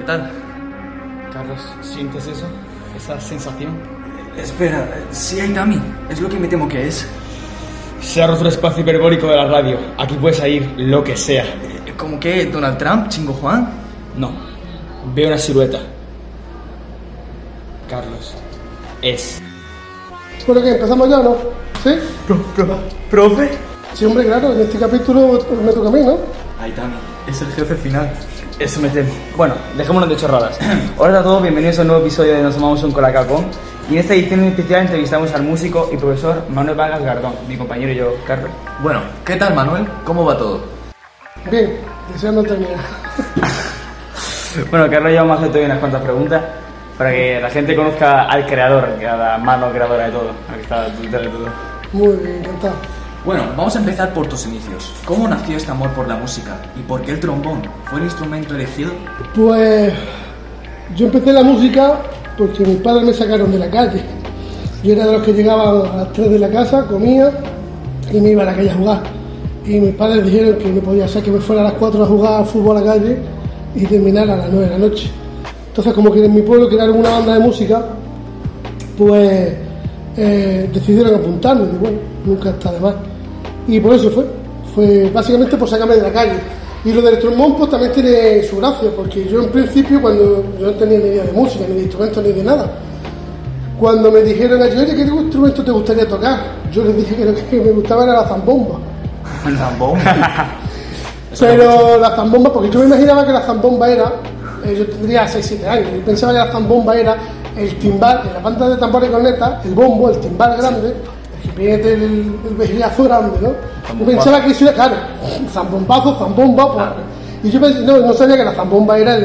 ¿Qué tal? Carlos, ¿sientes eso? Esa sensación. Espera, sí hay Tami. Es lo que me temo que es. Se ha roto el espacio hiperbórico de la radio. Aquí puedes salir lo que sea. Eh, ¿Cómo que? ¿Donald Trump? ¿Chingo Juan? No. Veo una silueta. Carlos. Es. Bueno, que empezamos ya, ¿no? ¿Sí? ¿Profe? Sí, hombre, claro, en este capítulo me toca a mí, ¿no? Hay Tami. Es el jefe final. Eso me. Bueno, dejémonos de chorradas. Hola a todos, bienvenidos a un nuevo episodio de Nos tomamos un colacapón. Y en esta edición especial entrevistamos al músico y profesor Manuel Vargas Gardón, mi compañero y yo, Carlos. Bueno, ¿qué tal, Manuel? ¿Cómo va todo? Bien, deseando terminar. Bueno, Carlos ya vamos a hacer todavía unas cuantas preguntas para que la gente conozca al creador, a la mano creadora de todo, al que está detrás de todo. Muy bien, encantado. Bueno, vamos a empezar por tus inicios. ¿Cómo nació este amor por la música? ¿Y por qué el trombón? ¿Fue el instrumento elegido? Pues yo empecé la música porque mis padres me sacaron de la calle. Yo era de los que llegaban a las 3 de la casa, comía y me iba a la calle a jugar. Y mis padres dijeron que no podía ser que me fuera a las 4 a jugar al fútbol a la calle y terminar a las 9 de la noche. Entonces, como que en mi pueblo crearon una banda de música, pues eh, decidieron apuntarme. Y bueno, nunca está de más. Y por eso fue. Fue básicamente por sacarme de la calle. Y lo del trombón pues también tiene su gracia, porque yo en principio cuando yo no tenía ni idea de música, ni de instrumentos, ni de nada, cuando me dijeron allí, oye, ¿qué instrumento te gustaría tocar? Yo les dije que lo que me gustaba era la zambomba. El trombón. Pero la zambomba, porque yo me imaginaba que la zambomba era, eh, yo tendría 6-7 años, y pensaba que la zambomba era el timbal, en la banda de tambor y corneta, el bombo, el timbal grande, jipiete, el, el vejigazo grande, ¿no? Yo pensaba que eso era, claro, zambombazo, zambomba, pues, y yo pensé, no, no sabía que la zambomba era el,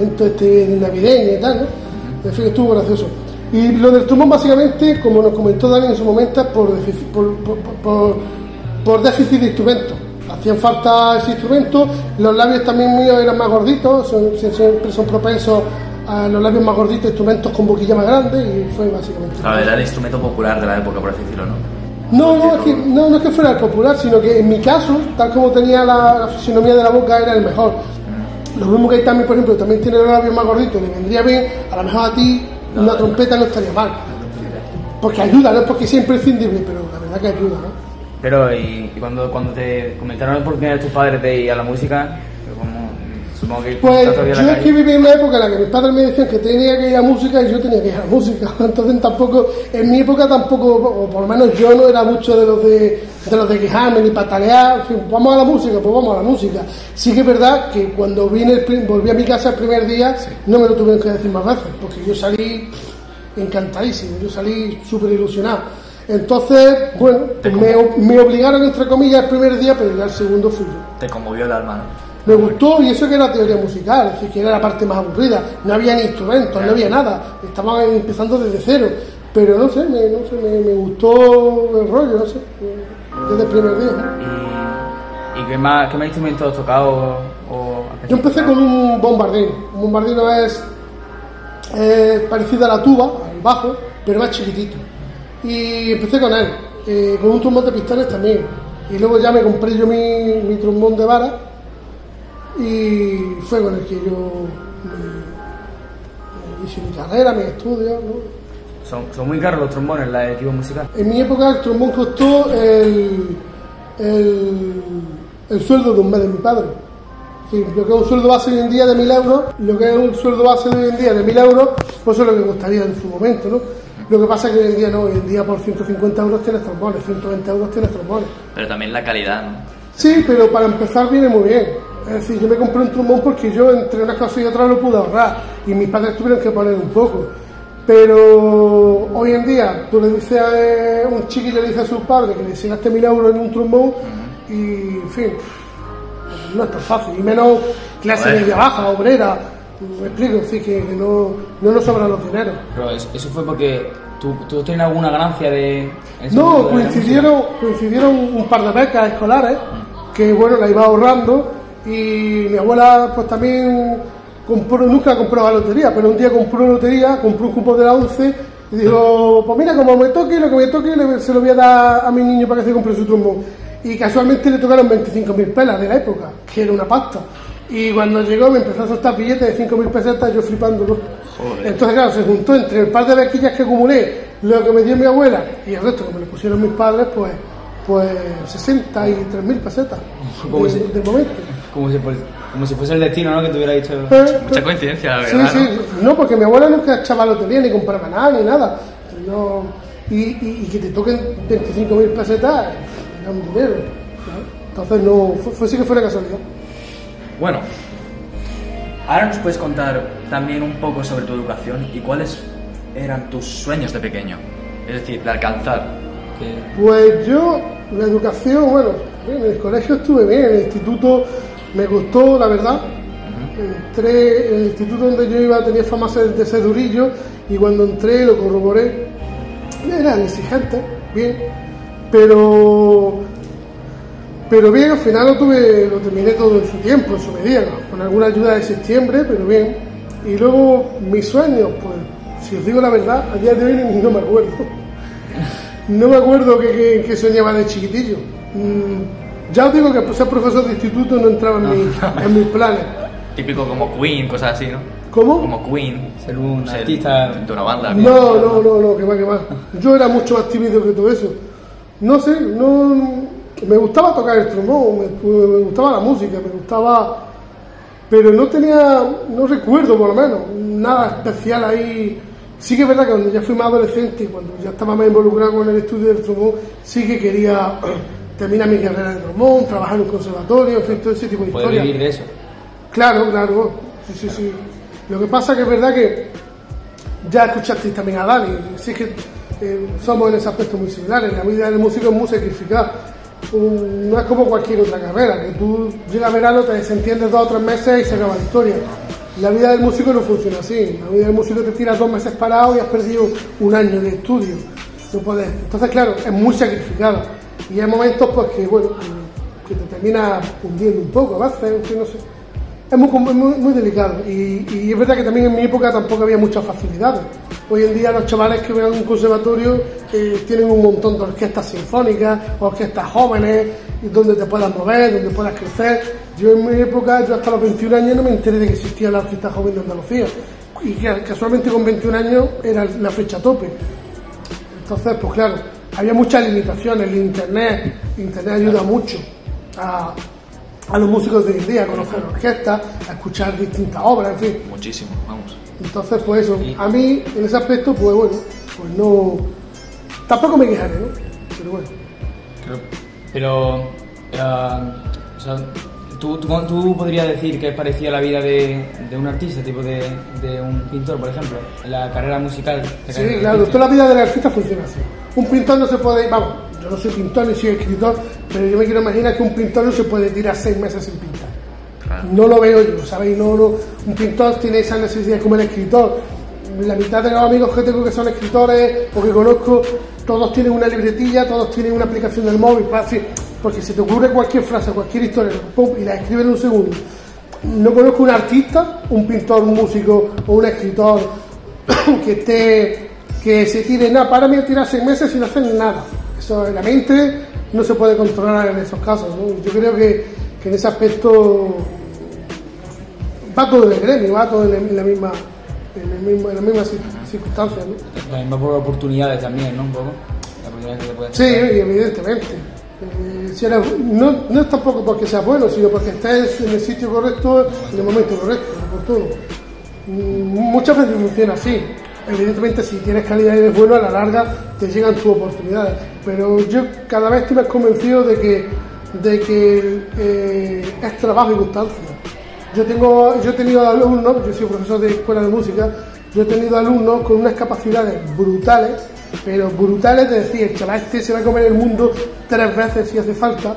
instrumento este navideño y tal, ¿no? En fin, estuvo gracioso. Y lo del trombón básicamente, como nos comentó Dani en su momento, por, por, por, por- déficit de instrumentos. Hacían falta ese instrumento, los labios también míos eran más gorditos, son- sie- siempre son propensos a los labios más gorditos, instrumentos con boquilla más grande y fue básicamente. Claro, era el instrumento popular de la época, por así decirlo, ¿no? No, no es, que, no, no es que fuera el popular, sino que en mi caso, tal como tenía la, la fisionomía de la boca, era el mejor. Lo mismo que hay también, por ejemplo, también tiene los labios más gorditos, le vendría bien, a lo mejor a ti una trompeta no estaría mal. Porque ayuda, no es porque sea imprescindible, pero la verdad que ayuda, ¿no? Pero, y, y cuando, cuando te comentaron la oportunidad de tus padres de ir a la música, como, supongo que Pues yo la es que viví en una época en la que mis padres me decían que tenía que ir a música y yo tenía que ir a música. Entonces tampoco, en mi época tampoco, o por lo menos yo no era mucho de los de, de los de quejarme ni patalear. En fin, vamos a la música, pues vamos a la música. Sí que es verdad que cuando vine volví a mi casa el primer día, no me lo tuvieron que decir más veces, porque yo salí encantadísimo, yo salí súper ilusionado. Entonces, bueno, me, me obligaron entre comillas el primer día, pero ya el segundo fui yo. Te conmovió el alma, ¿no? Me gustó y eso que era teoría musical, es decir, que era la parte más aburrida. No había ni instrumentos, no había nada. Estaban empezando desde cero. Pero no sé, me, no sé, me, me gustó el rollo, no sé, desde el primer día. ¿no? ¿Y, y qué, más, qué más instrumentos has tocado? O, Yo empecé con un bombardino. Un bombardino es parecido a la tuba, al bajo, pero más chiquitito. Y empecé con él, eh, con un trombón de pistones también. Y luego ya me compré yo mi, mi trombón de vara y fue con el que yo me- me hice mi carrera, mis estudios. ¿no? Son, son muy caros los trombones, la de equipo musical. En mi época el trombón costó el, el, el sueldo de un mes de mi padre. Fin, lo que es un sueldo base hoy en día de 1.000 euros, lo que es un sueldo base de hoy en día de 1.000 euros, pues eso es lo que costaría en su momento, ¿no? Lo que pasa es que hoy en día no, hoy en día por 150 euros tienes trombones, 120 euros tienes trombones. Pero también la calidad, ¿no? Sí, pero para empezar viene muy bien. Es decir, yo me compré un trombón porque yo entre unas cosas y otras lo pude ahorrar y mis padres tuvieron que poner un poco. Pero hoy en día tú le dices a eh, un chiquillo le dice a su padre que le gaste mil euros en un trombón y en fin, no es tan fácil. Y menos clase media baja, obrera. Me explico, decir, que, que no, no nos sobran los dineros. Pero eso, fue porque tú, tú tienes alguna ganancia de... No, de coincidieron, coincidieron un par de becas escolares que bueno, la iba ahorrando y mi abuela pues también compró, nunca compró la lotería, pero un día compró lotería, compró un cupo de la 11 y dijo, pues mira, como me toque, lo que me toque se lo voy a dar a mi niño para que se compre su trombón. Y casualmente le tocaron 25.000 pelas de la época, que era una pasta. Y cuando llegó me empezó a soltar billetes de 5.000 pesetas, yo flipándolo. Joder. Entonces, claro, se juntó entre el par de bequillas que acumulé, lo que me dio mi abuela y el resto que me lo pusieron mis padres, pues, pues 63.000 pesetas ¿Cómo de, de momento. Como si, fuese, como si fuese el destino, ¿no? Que te hubiera dicho. Eh, Mucha coincidencia, la Sí, verdad. sí, ¿no? no, porque mi abuela nunca echaba lotería ni compraba nada ni nada. No, y, y- y que te toquen 25.000 pesetas era un dinero. ¿no? Entonces, no, fue, fue sí que fue una casualidad. Bueno, ahora nos puedes contar también un poco sobre tu educación y cuáles eran tus sueños de pequeño. Es decir, de alcanzar. Que- Pues yo, la educación, bueno, en el colegio estuve bien, en el instituto me gustó, la verdad. Entré, en el instituto donde yo iba tenía fama de ser durillo y cuando entré lo corroboré. Eran exigentes, bien, pero pero bien, al final lo tuve, lo terminé todo en su tiempo, en su medida, ¿no? con alguna ayuda de septiembre, pero bien. Y luego mis sueños, pues, si os digo la verdad, a día de hoy no me acuerdo. No me acuerdo qué que, que soñaba de chiquitillo. Mm, ya os digo que ser profesor de instituto no entraba en, mi- en mis planes. Típico como Queen, cosas así, ¿no? ¿Cómo? Como Queen. Ser un Ser artista. De una banda. No, no, no, no, que va, que va. Yo era mucho más tímido que todo eso. No sé, no. Me gustaba tocar el trombón, me, me gustaba la música, me gustaba. Pero no tenía, no recuerdo por lo menos, nada especial ahí. Sí que es verdad que cuando ya fui más adolescente, cuando ya estaba más involucrado con el estudio del trombón, sí que quería terminar mi carrera de trombón, trabajar en un conservatorio, en fin, todo ese tipo de historias. vivir de eso. Claro, claro. Sí, sí, sí. Lo que pasa que es verdad que ya escuchasteis también a Dani. Sí que eh, somos en ese aspecto muy similares. La vida del músico es muy sacrificada. No es como cualquier otra carrera, que tú llega verano, te desentiendes dos o tres meses y se acaba la historia. La vida del músico no funciona así. La vida del músico te tiras dos meses parado y has perdido un año de estudio. No puedes. Entonces, claro, es muy sacrificada. Y hay momentos pues que, bueno, que te termina hundiendo un poco a veces, en fin, no sé. Es muy, muy, muy delicado y, y es verdad que también en mi época tampoco había muchas facilidades. Hoy en día los chavales que van a un conservatorio eh, tienen un montón de orquestas sinfónicas, orquestas jóvenes, donde te puedas mover, donde puedas crecer. Yo en mi época, yo hasta los 21 años no me enteré de que existía la Orquesta Joven de Andalucía. Y que casualmente con 21 años era la fecha tope. Entonces, pues claro, había muchas limitaciones. El internet, internet ayuda mucho a, a los músicos de hoy en día a conocer orquestas, a escuchar distintas obras, en fin. Muchísimo, vamos. Entonces, pues eso, a mí en ese aspecto, pues bueno, pues no. Tampoco me quejaré, ¿no? Pero bueno. Pero, eh, o sea, ¿tú, tú, tú podrías decir que es parecida a la vida de, de un artista, tipo de, de un pintor, por ejemplo, en la carrera musical. la Sí, carrera claro, toda la vida del artista funciona así. Un pintor no se puede, vamos, yo no soy pintor ni soy escritor, pero yo me quiero imaginar que un pintor no se puede tirar seis meses sin pintar. Claro. No lo veo yo, ¿sabéis? No, no, un pintor tiene esa necesidad como el escritor. La mitad de los amigos que tengo que son escritores o que conozco, todos tienen una libretilla, todos tienen una aplicación del móvil, para así, porque se te ocurre cualquier frase, cualquier historia, pum, y la escriben en un segundo. No conozco un artista, un pintor, un músico o un escritor que esté que se tire nada, para mí a tirar seis meses sin hacer nada. Eso en la mente no se puede controlar en esos casos. ¿no? Yo creo que, que en ese aspecto va todo en el gremio, va todo en, la- en la misma en, el mismo, en las mismas cir- circunstancias. ¿no? Va por oportunidades también, ¿no? Un poco. La que Sí, evidentemente. Eh, no, no es tampoco porque seas bueno, sino porque estés en el sitio correcto, en el momento correcto, oportuno. Mm, Muchas veces funciona así. Evidentemente, si tienes calidad y eres bueno, a la larga te llegan tus oportunidades. Pero yo cada vez estoy más convencido de que, de que eh, es trabajo y constancia. Yo, tengo, yo he tenido alumnos, yo soy profesor de escuela de música, yo he tenido alumnos con unas capacidades brutales, pero brutales de decir, el chaval este se va a comer el mundo tres veces si hace falta,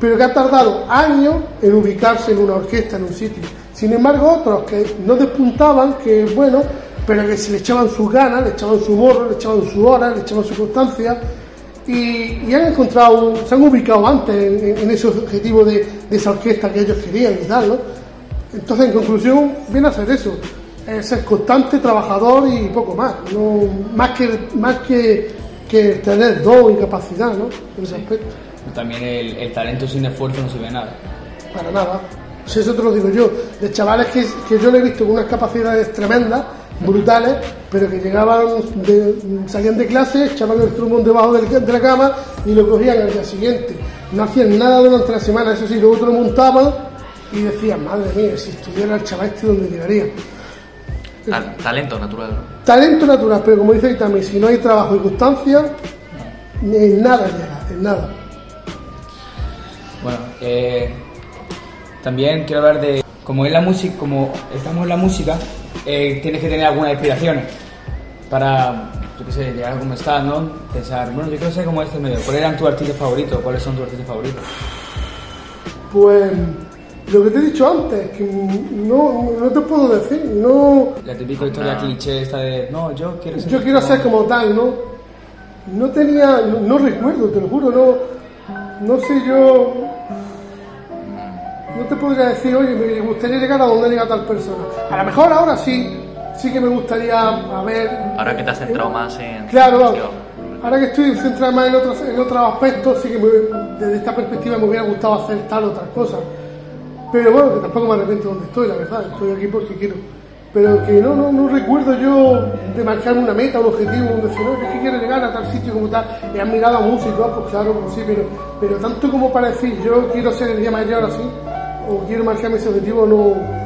pero que ha tardado años en ubicarse en una orquesta, en un sitio. Sin embargo, otros que no despuntaban, que bueno, pero que se le echaban sus ganas, le echaban su morro, le echaban su hora, le echaban su constancia, y, han encontrado, se han ubicado antes en, en ese objetivo de, esa orquesta que ellos querían y ¿no? Entonces, en conclusión, viene a ser eso, es ser constante, trabajador y poco más, no, más que, más que, que tener don y capacidad, ¿no? En ese aspecto, También el, el talento sin esfuerzo no sirve de nada. para nada. Pues eso te lo digo yo, de chavales que, que yo le he visto con unas capacidades tremendas, brutales, pero que llegaban, de, salían de clase, echaban el trumón debajo del- de la cama y lo cogían al día siguiente. No hacían nada durante la semana, eso sí, luego te lo montaban y decían, madre mía, si estudiara el chaval este, ¿dónde llegaría? Tal- talento natural, ¿no? Talento natural, pero como dice también, si no hay trabajo y constancia, en nada llega, en nada. Bueno, eh, también quiero hablar de como es la música, como estamos en la música, eh, tienes que tener algunas inspiraciones para, yo qué sé, llegar a como estás, ¿no? Pensar, bueno, yo quiero ser como este medio. ¿Cuáles eran tus artistas favoritos? ¿Cuáles son tus artistas favoritos? Pues lo que te he dicho antes, que no, no te puedo decir, no, La típica historia Ah. cliché esta de, no, yo quiero ser... yo quiero ser como tal, ¿no? No tenía, no, no recuerdo, te lo juro, no, no sé yo, no te podría decir, oye, me gustaría llegar a donde llega tal persona. A lo mejor ahora sí, sí que me gustaría a ver. Ahora que te has centrado más en... Claro, ahora que estoy centrado más en otros, en otros aspectos, sí que me- desde esta perspectiva me hubiera gustado hacer tal o otras cosas. Pero bueno, que tampoco me arrepiento donde estoy, la verdad, estoy aquí porque quiero. Pero que no, no, no recuerdo yo de marcarme una meta, un objetivo, un decir, no, es que quiero llegar a tal sitio como tal. Y han mirado a músicos, pues claro, pues sí, pero, pero tanto como para decir, yo quiero ser el día mayor así, o quiero marcarme ese objetivo, no,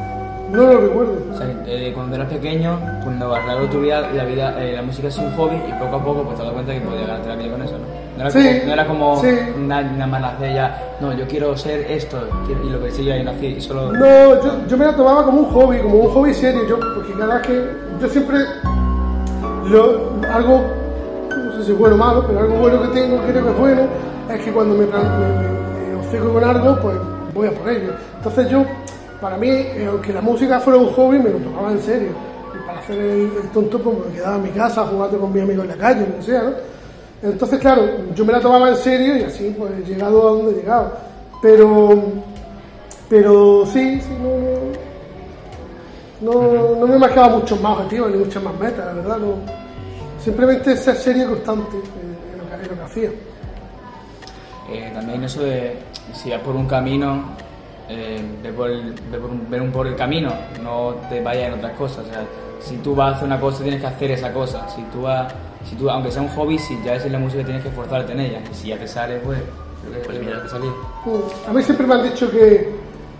no lo recuerdo. O sea, eh, cuando eras pequeño, cuando a lo tu vida, la, vida eh, la música es un hobby y poco a poco pues te das cuenta que podías ganarte la vida con eso, ¿no? No era Sí, como, no era como sí. na- nada más nacer ya, no, yo quiero ser esto, quiero- y lo que sigue ahí nací, y solo... No, yo, yo me la tomaba como un hobby, como un hobby serio, yo, porque cada vez que yo siempre lo, algo, no sé si bueno o malo, pero algo bueno que tengo, creo que es bueno, es que cuando me, me, me- me con algo, pues voy a por ello. Entonces yo, para mí, eh, aunque la música fuera un hobby, me lo tomaba en serio. Y para hacer el, el tonto, pues me quedaba en mi casa jugando con mis amigos en la calle, lo que sea, ¿no? Entonces, claro, yo me la tomaba en serio y así, pues he llegado a donde he llegado. Pero pero sí, sí, no, no, no me marcaba muchos más objetivos ni muchas más metas, la verdad. No. Simplemente ser serio y constante en, en lo, que, en lo que hacía. Eh, también eso de si vas por un camino, eh, ve, por el, ve, por un, ve un por el camino, no te vayas en otras cosas. O sea, si tú vas a hacer una cosa, tienes que hacer esa cosa. Si tú vas, si tú, aunque sea un hobby, si ya es en la música, tienes que esforzarte en ella. Y si ya te sale, pues, creo que Pues mira. te salir. Mm, A mí siempre me han dicho que,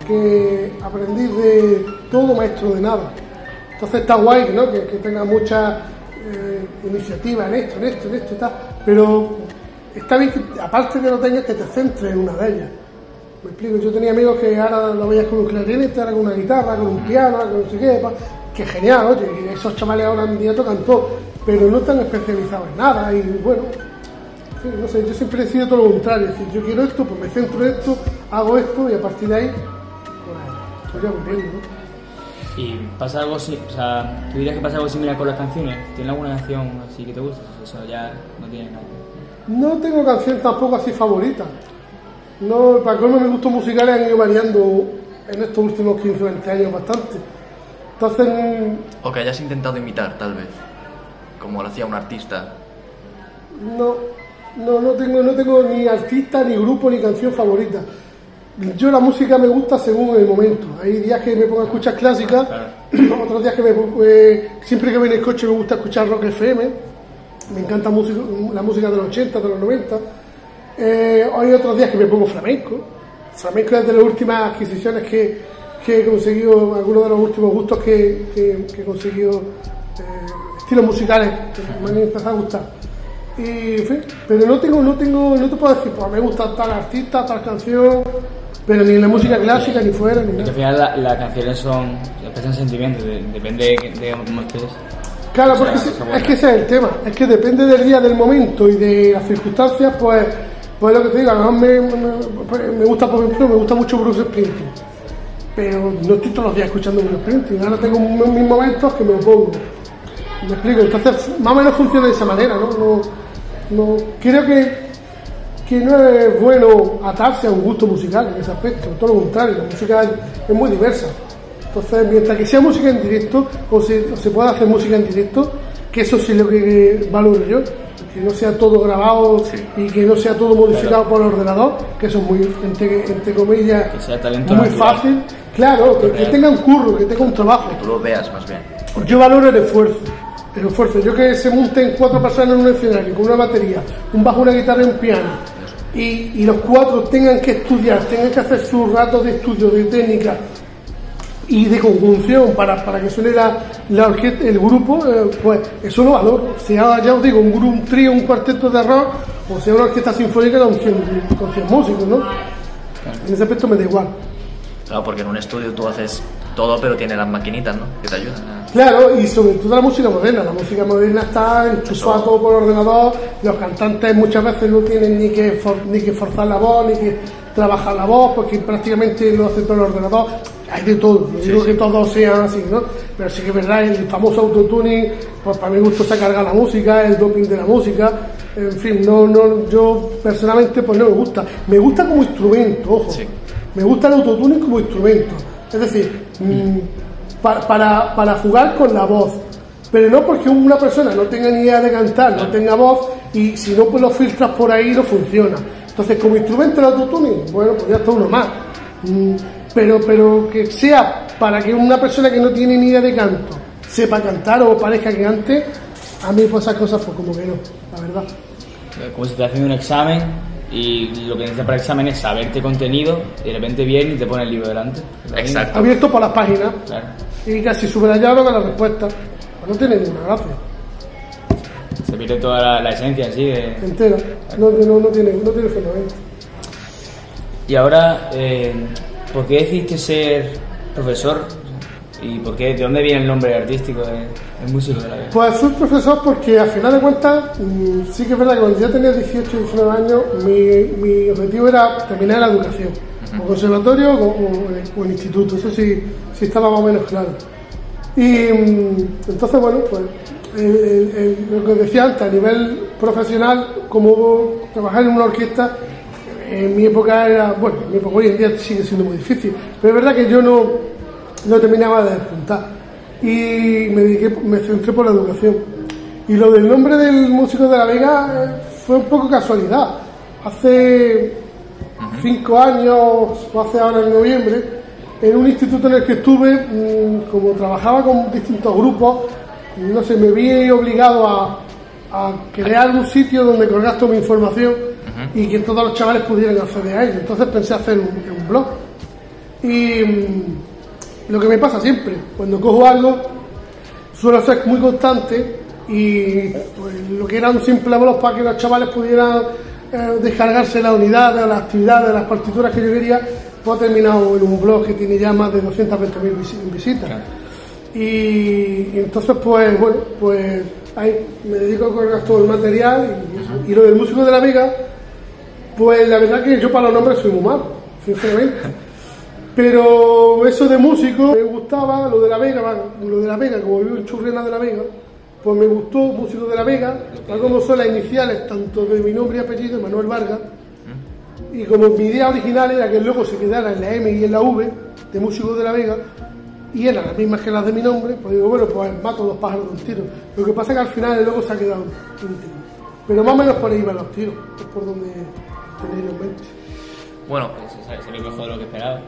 que aprendí de todo maestro de nada. Entonces está guay ¿no? que, que tenga mucha eh, iniciativa en esto, en esto, en esto y tal. Pero está bien que, aparte que lo tengas, que te centres en una de ellas. Me explico, yo tenía amigos que ahora lo veías con un clarinete, ahora con una guitarra, con un piano, con no sé qué, que genial, oye, esos chavales ahora en día tocan todo, pero no están especializados en nada y bueno, Sí, no sé, yo siempre he sido todo lo contrario, es decir, yo quiero esto, pues me centro en esto, hago esto y a partir de ahí, pues, pues ya voy viendo, ¿no? Y pasa algo, o sea, tú dirías que pasa algo similar con las canciones. ¿Tienes alguna canción así que te guste? Eso ya no tiene nada. No tengo canción tampoco así favorita. No, para colmo mis gustos musicales han ido variando en estos últimos 15 o 20 años bastante. Entonces, mm, O que hayas intentado imitar, tal vez. Como lo hacía un artista. no, no, no tengo, no tengo ni artista, ni grupo, ni canción favorita. Yo la música me gusta según el momento. Hay días que me pongo a escuchar clásicas, otros días que me, pongo- eh, siempre que voy en el coche me gusta escuchar rock FM. Me encanta música- la música de los 80, de los 90. Eh, hay otros días que me pongo flamenco. Flamenco es de las últimas adquisiciones que, que he conseguido, algunos de los últimos gustos que, que- que he conseguido, eh, estilos musicales que me han empezado a gustar. Y, en fin, pero no tengo, no tengo, no te puedo decir, pues me gusta tal artista, tal canción, pero ni en la música clásica, ni fuera, ni Porque al nada. final la- las canciones son, expresan sentimientos, de- depende de, de cómo estés. Claro, O sea, porque es, es que ese es el tema, es que depende del día, del momento y de las circunstancias, pues, pues lo que te digo, a lo mejor me, gusta, por ejemplo, me gusta mucho Bruce Springsteen, pero no estoy todos los días escuchando Bruce Springsteen, ahora tengo mis momentos que me lo pongo, me explico, entonces más o menos funciona de esa manera, ¿no? no, creo que, que no es bueno atarse a un gusto musical en ese aspecto, todo lo contrario, la música es muy diversa. Entonces, mientras que sea música en directo, o se, o se pueda hacer música en directo, que eso sí es lo que valoro yo, que no sea todo grabado Sí. y que no sea todo modificado por ordenador, que eso es muy, entre, entre comillas, Que sea talento muy natural. fácil. Claro, que, que tenga un curro, que tenga un trabajo. Tú lo veas más bien. Yo valoro el esfuerzo. El esfuerzo. Yo que se monten cuatro personas en un escenario con una batería, un bajo, una guitarra y un piano. Y, y los cuatro tengan que estudiar, tengan que hacer sus ratos de estudio, de técnica y de conjunción para, para que suene la, la orquesta, el grupo, eh, pues eso lo valoro. Sea, ya os digo, un, grupo, un trío, un cuarteto de rock, o sea una orquesta sinfónica con 100, con 100 músicos, ¿no? En ese aspecto me da igual. Claro, porque en un estudio tú haces todo, pero tiene las maquinitas, ¿no? Que te ayudan. Claro, y sobre todo la música moderna. La música moderna está enchufada todo por ordenador. Los cantantes muchas veces no tienen ni que, for- ni que forzar la voz, ni que trabajar la voz, porque prácticamente lo hace todo el ordenador. Hay de todo. No digo que todos sean así, ¿no? Pero sí que es verdad, el famoso autotuning, pues para mi gusto se carga la música, el doping de la música. En fin, no, no, yo personalmente pues no me gusta. Me gusta como instrumento, ojo. Sí. Me gusta el autotuning como instrumento. Es decir, mm, pa- para, para jugar con la voz. Pero no porque una persona no tenga ni idea de cantar, no tenga voz, y si no, pues lo filtras por ahí no funciona. Entonces, como instrumento el autotuning, bueno, pues ya está uno más. Pero, pero que sea para que una persona que no tiene ni idea de canto sepa cantar o parezca que cante, a mí pues esas cosas pues como que no, la verdad. Como si te haciendo un examen y lo que necesitas para el examen es saberte contenido y de repente viene y te pone el libro delante. Exacto. Abierto por las páginas Claro. y casi subrayado con la respuesta. Pues no tiene ninguna gracia. Se pierde toda la, la esencia en sí. de- entera. No, no, no tiene, no tiene fundamento. Y ahora, eh, ¿por qué decidiste ser profesor? ¿Y por qué, de dónde viene el nombre artístico de, del músico de la vida? Pues soy profesor porque al final de cuentas, mm, sí que es verdad que cuando yo tenía 18 y 19 años, mi, mi objetivo era terminar la educación, o conservatorio o, o- o en instituto, eso sí, sí estaba más o menos claro. Y mm, entonces, bueno, pues el- el- el- lo que decía antes, a nivel profesional, como trabajar en una orquesta, en mi época era, bueno, hoy en día sigue siendo muy difícil, pero es verdad que yo no, no terminaba de despuntar y me dediqué, me centré por la educación. Y lo del nombre del músico de la Vega eh, fue un poco casualidad. Hace cinco años, o hace ahora en noviembre, en un instituto en el que estuve, mm, como trabajaba con distintos grupos, no sé, me vi obligado a, a crear un sitio donde colgar toda mi información y que todos los chavales pudieran acceder a ello. Entonces pensé hacer un, un blog. Y mm, lo que me pasa siempre, cuando cojo algo, suelo ser muy constante y pues, lo que era un simple blog para que los chavales pudieran eh, descargarse la unidad, de las actividades, las partituras que yo quería, pues ha terminado en un blog que tiene ya más de 220.000 visi- visitas. Y, y entonces, pues bueno, pues ahí me dedico a colgar todo el material y. Y lo del músico de la Vega, pues la verdad que yo para los nombres soy muy malo, sinceramente. Pero eso de músico me gustaba, lo de la Vega, lo de la Vega, como vivo en Churrena de la Vega, pues me gustó músico de la Vega, tal como son las iniciales tanto de mi nombre y apellido, Manuel Vargas, y como mi idea original era que el logo se quedara en la M y en la V de músico de la Vega, y eran las mismas que las de mi nombre, pues digo, bueno, pues mato dos pájaros de un tiro. Lo que pasa es que al final el logo se ha quedado íntegro. Pero más o menos por ahí van los tiros, es por donde tenéis en mente. Bueno, sale- salió mejor de lo que esperaba.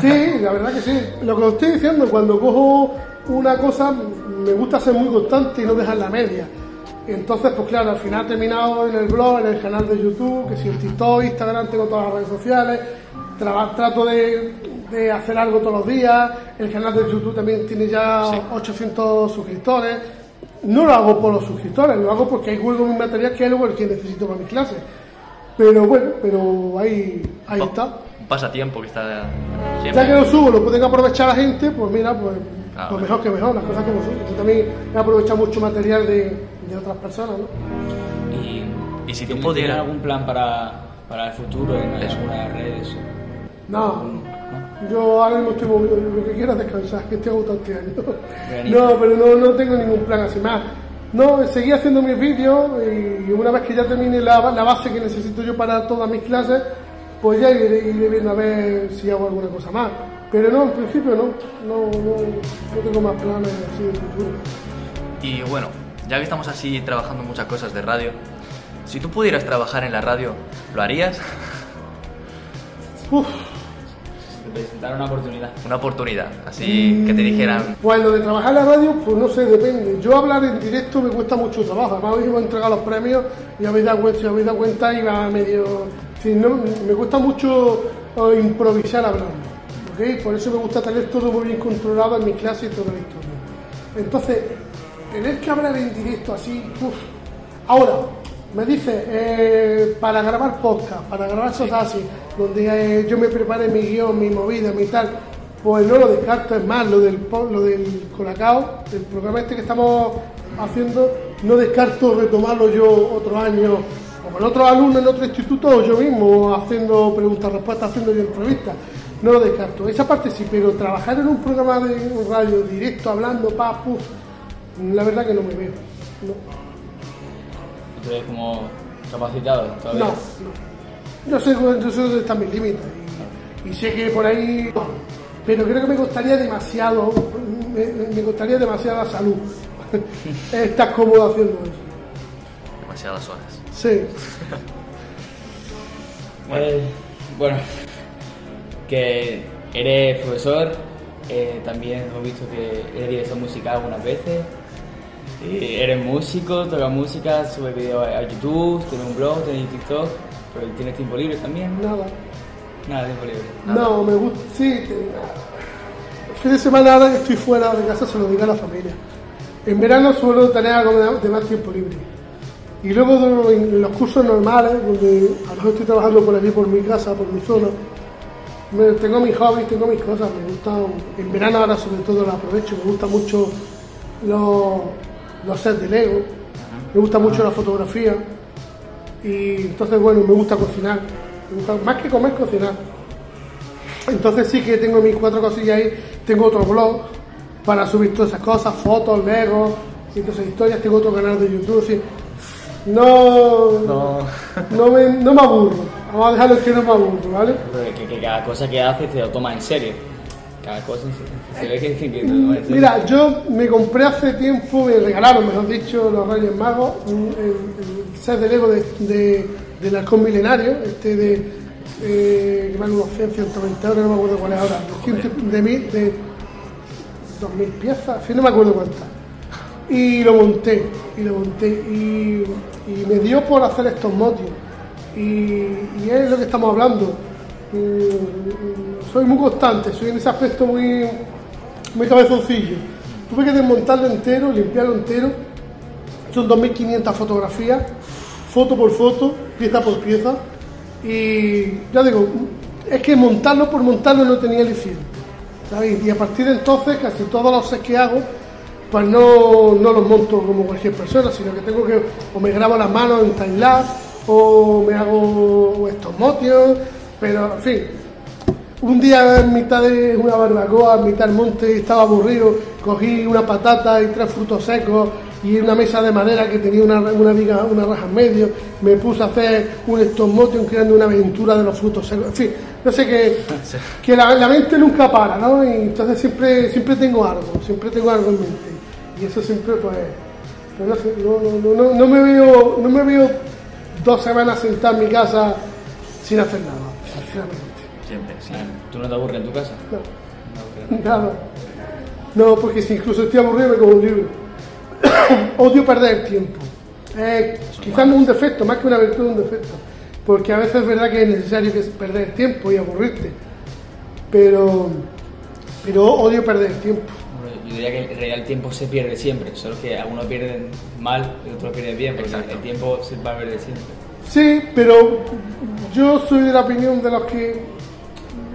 Sí, la verdad que sí. Lo que os estoy diciendo, cuando cojo una cosa, me gusta ser muy constante y no dejar la media. Entonces, pues claro, al final he terminado en el blog, en el canal de YouTube, que si el TikTok, Instagram, tengo todas las redes sociales, Traba- trato de, de hacer algo todos los días, el canal de YouTube también tiene ya 800 suscriptores. No lo hago por los suscriptores, lo hago porque ahí juego mi material que es el que necesito para mis clases. Pero bueno, pero ahí, ahí está. un pasatiempo que está Ya siempre. que lo subo, lo pueden aprovechar la gente, pues mira, pues, Ah, pues bueno. mejor que mejor, las cosas como son. Yo también he aprovechado mucho material de, de otras personas, ¿no? Y, y si tú ¿Tienes pudieras. algún plan para, para el futuro en algunas redes? No, yo ahora mismo estoy movido, lo que quiero es descansar, que estoy agotado este año. No, pero no, no tengo ningún plan así más. No, seguí haciendo mis vídeos y una vez que ya termine la, la base que necesito yo para todas mis clases, pues ya iré, iré viendo a ver si hago alguna cosa más. Pero no, en principio no, no, no, no tengo más planes así de futuro. Y bueno, ya que estamos así trabajando muchas cosas de radio, Si tú pudieras trabajar en la radio, ¿lo harías? Uf, Te presentaron una oportunidad. Una oportunidad, así que te dijeran, Pues lo de trabajar en la radio, pues no sé, depende. Yo hablar en directo me cuesta mucho trabajo. Además, hoy iba a entregar los premios y habéis dado cuenta, si habéis dado cuenta iba medio... si no, me cuesta mucho eh, improvisar hablando. ¿ok? Por eso me gusta tener todo muy bien controlado en mi clase y toda la historia. Entonces, tener que hablar en directo así... uf. Ahora, me dice, eh, para grabar podcast, para grabar cosas así, donde eh, yo me prepare mi guion, mi movida, mi tal, pues no lo descarto, es más, lo del, lo del Colacao, el programa este que estamos haciendo, no descarto retomarlo yo otro año, o con otros alumnos en otro instituto, o yo mismo haciendo preguntas-respuestas, haciendo yo entrevistas. No lo descarto. Esa parte sí, pero trabajar en un programa de radio directo, hablando, pa, puf, la verdad que no me veo. No. Entonces, como capacitado todavía. No, no. Yo sé, yo sé dónde están mis límites y, y sé que por ahí. Pero creo que me costaría demasiado, me, me costaría demasiada salud estar cómodo haciendo eso. demasiadas horas. Sí, Eh, bueno, que eres profesor, eh, también hemos visto que eres director musical algunas veces, y eres músico, tocas música, subes vídeos a YouTube, tienes un blog, tienes TikTok, pero tienes tiempo libre también. nada. Nada, tiempo libre. No, me gusta. Sí, el fin de semana ahora que estoy fuera de casa se lo digo a la familia. En verano suelo tener algo de, más tiempo libre. Y luego en los cursos normales, donde a lo mejor estoy trabajando por aquí, por mi casa, por mi zona, tengo mis hobbies, tengo mis cosas. Me gustan, en verano ahora sobre todo lo aprovecho, me gusta mucho los, los sets de Lego, me gusta mucho la fotografía. Y entonces, bueno, me gusta cocinar. Me gusta, más que comer, cocinar. Entonces sí que tengo mis cuatro cosillas ahí. Tengo otro blog para subir todas esas cosas, fotos, legos y todas esas historias. Tengo otro canal de YouTube. sí. No, No. no, me, no me aburro. Vamos a dejarlo que no me aburro, ¿vale? Pero que, que cada cosa que haces te lo tomas en serio. Cada cosa se, se ve que, que serio. Mira, yo me compré hace tiempo, me regalaron, mejor dicho, los Reyes Magos, un- el, el set de Lego de, de- del halcón milenario, este de, eh, que vale unos 100, 120 euros, no me acuerdo cuál es ahora, de, ciento- de, mil- de 2.000 piezas, sí, no me acuerdo cuántas. Y lo monté, y lo monté, y, y me dio por hacer estos motios. Y, y es lo que estamos hablando. Mm, soy muy constante, soy en ese aspecto muy, muy cabezoncillo. Tuve que desmontarlo entero, limpiarlo entero. Son 2.500 fotografías, foto por foto, pieza por pieza. Y ya digo, es que montarlo por montarlo no tenía aliciente. ¿sabes? Y a partir de entonces, casi todos los sets que hago, pues no, no los monto como cualquier persona, sino que tengo que, o me grabo las manos en timelapse, o me hago estos motios, pero en fin, un día en mitad de una barbacoa, en mitad del monte, estaba aburrido, cogí una patata y tres frutos secos y una mesa de madera que tenía una, una viga, una raja en medio, me puse a hacer un stop motion creando una aventura de los frutos secos, en fin, no sé que, que la, la mente nunca para, ¿no? Y entonces siempre, siempre tengo algo, siempre tengo algo en mente. Y eso siempre pues, pues no sé, no, no, no, me veo, no me veo dos semanas sentado en mi casa sin hacer nada, sinceramente. Siempre, sí. ¿Tú no te aburres en tu casa? No. No. Nada. No, porque si incluso estoy aburrido me como un libro. Odio perder el tiempo. Eh, quizás no es un defecto, más que una virtud, un defecto. Porque a veces es verdad que es necesario perder el tiempo y aburrirte. Pero, pero odio perder el tiempo. Bueno, Yo diría que en realidad el tiempo se pierde siempre, solo que algunos pierden mal y otros pierden bien, porque Exacto. el tiempo se va a perder siempre. Sí, pero yo soy de la opinión de los que.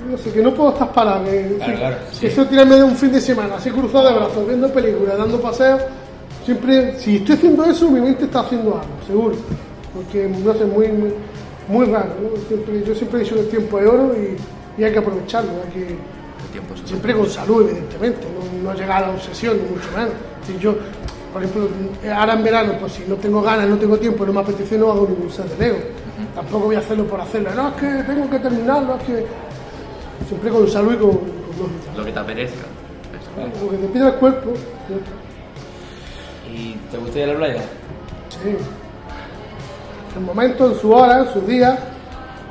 No sé, que no puedo estar parado. Que, Claro, sí, claro, que sí. eso tirarme de un fin de semana, así cruzado de brazos, viendo películas, dando paseos. Siempre, si estoy haciendo eso, mi mente está haciendo algo, seguro. Porque, no sé, muy, muy, muy raro. ¿no? Siempre, yo siempre he dicho que el tiempo es oro y, y hay que aprovecharlo. Hay que, El tiempo es siempre con salud, evidentemente, no, no llegar a la obsesión, ni mucho menos. Si yo, por ejemplo, ahora en verano, pues si no tengo ganas, no tengo tiempo, no me apetece, no hago ningún set de Lego. Tampoco voy a hacerlo por hacerlo. No, es que tengo que terminarlo, es que. Siempre con salud y con, con lógica. lo que te apetezca. Lo que te pide el cuerpo. ¿Y te gusta ir a la playa? Sí. el momento, en su hora, en sus días,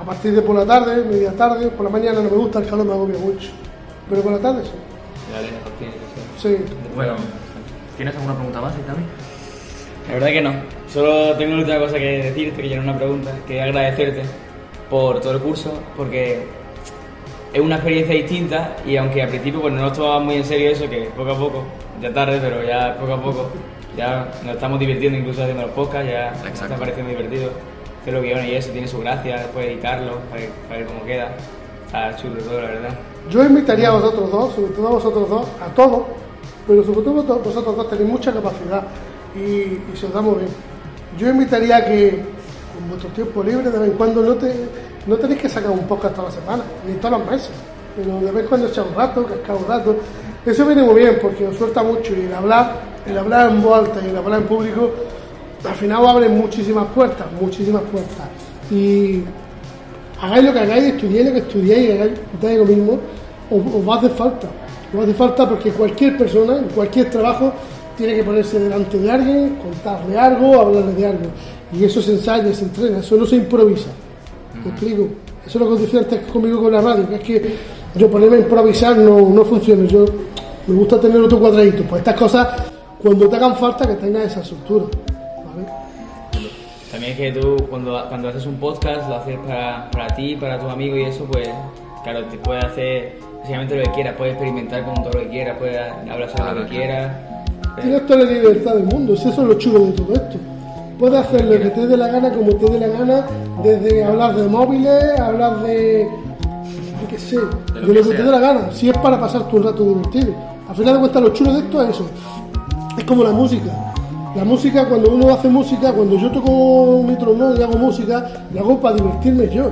a partir de por la tarde, media tarde, por la mañana no me gusta, el calor me agobia mucho. Pero por la tarde sí. Sí. Bueno, ¿tienes alguna pregunta más, Itami? La verdad que no. Solo tengo una última cosa que decirte, que ya no es una pregunta, que agradecerte por todo el curso, porque es una experiencia distinta y aunque al principio pues, no nos tomaba muy en serio eso, que poco a poco, ya tarde, pero ya poco a poco, ya nos estamos divirtiendo incluso haciendo los podcasts, ya nos está pareciendo divertido. Hacer los guiones y eso tiene su gracia, después editarlo, para, ver- para ver cómo queda. Está chulo todo, la verdad. Yo invitaría a vosotros dos, sobre todo a vosotros dos, a todos, pero sobre todo vosotros- vosotros dos tenéis mucha capacidad y, y se os da muy bien. Yo invitaría a que con vuestro tiempo libre de vez en cuando no, te, no tenéis que sacar un podcast toda la semana, ni todos los meses, pero de vez cuando echar un rato, cascar un rato. Eso viene muy bien porque os suelta mucho y el hablar, el hablar en voz alta y el hablar en público, al final os abren muchísimas puertas, muchísimas puertas. Y hagáis lo que hagáis, estudiéis lo que estudiéis, hagáis lo mismo, os, os va a hacer falta. Os va a hacer falta porque cualquier persona, en cualquier trabajo, tiene que ponerse delante de alguien, contarle algo, hablarle de algo. Y eso se ensaya, se entrena, eso no se improvisa. ¿Me explico? Eso es lo que decía antes conmigo con la radio, que es que yo ponerme a improvisar no, no funciona. Yo me gusta tener otro cuadradito. Pues estas cosas, cuando te hagan falta, que tengas esa estructura. ¿vale? También es que tú cuando, cuando haces un podcast lo haces para, para ti, para tus amigos y eso, pues claro, te puedes hacer básicamente lo que quieras, puedes experimentar con todo lo que quieras, puedes hablar sobre Claro, lo que claro. quieras. Tienes toda la libertad del mundo, si eso es lo chulo de todo esto. Puedes hacer lo que te dé la gana, como te dé la gana, desde hablar de móviles, hablar de. yo qué sé, de lo, lo que que, te dé la gana, si es para pasar tu rato divertido. Al final de cuentas, lo chulo de esto es eso. Es como la música. La música, cuando uno hace música, cuando yo toco mi trombón y hago música, lo hago para divertirme yo.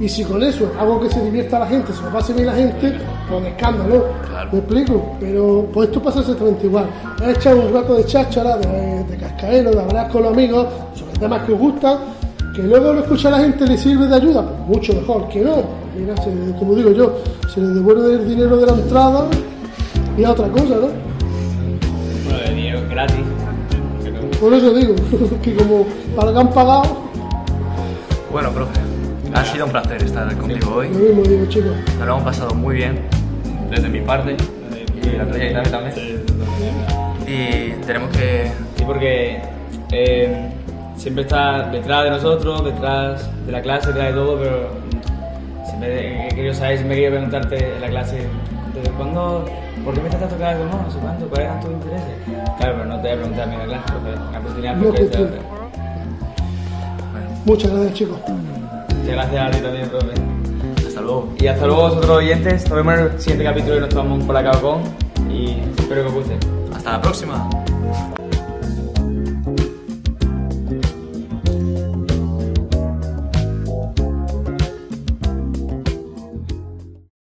Y si con eso hago que se divierta la gente, se lo pase bien la gente, de escándalo. Claro. ¿Me explico? Pero pues esto pasa exactamente igual. Es echar un rato de cháchara, de, de cascaero, de hablar con los amigos sobre temas que os gustan, que luego lo escucha la gente le sirve de ayuda, pues mucho mejor que no. Mira, se- como digo yo, se le devuelve el dinero de la entrada y a otra cosa, ¿no? Bueno, de dinero gratis. Por eso digo, que como para que han pagado, Bueno, profe, ha sido un placer estar contigo hoy. lo mismo digo, chicos. Nos lo hemos pasado muy bien, desde mi parte, y la tuya y Itami también. Y tenemos que... Sí, porque eh, siempre está detrás de nosotros, detrás de la clase, detrás de todo, pero siempre he querido saber, siempre he querido preguntarte en la clase, ¿desde cuándo, por qué empezaste a tocar algo? No, no sé cuánto, ¿cuáles eran tus intereses? Claro, pero no te voy a preguntar a mí en la clase, porque una oportunidad No, sí. otra. Bueno, Muchas gracias, chicos. Muchas gracias a ti también, profe. Luego. Y hasta luego vosotros oyentes, nos vemos en el siguiente capítulo de Nos Tomamos un Colacao con y espero que os guste. Hasta la próxima.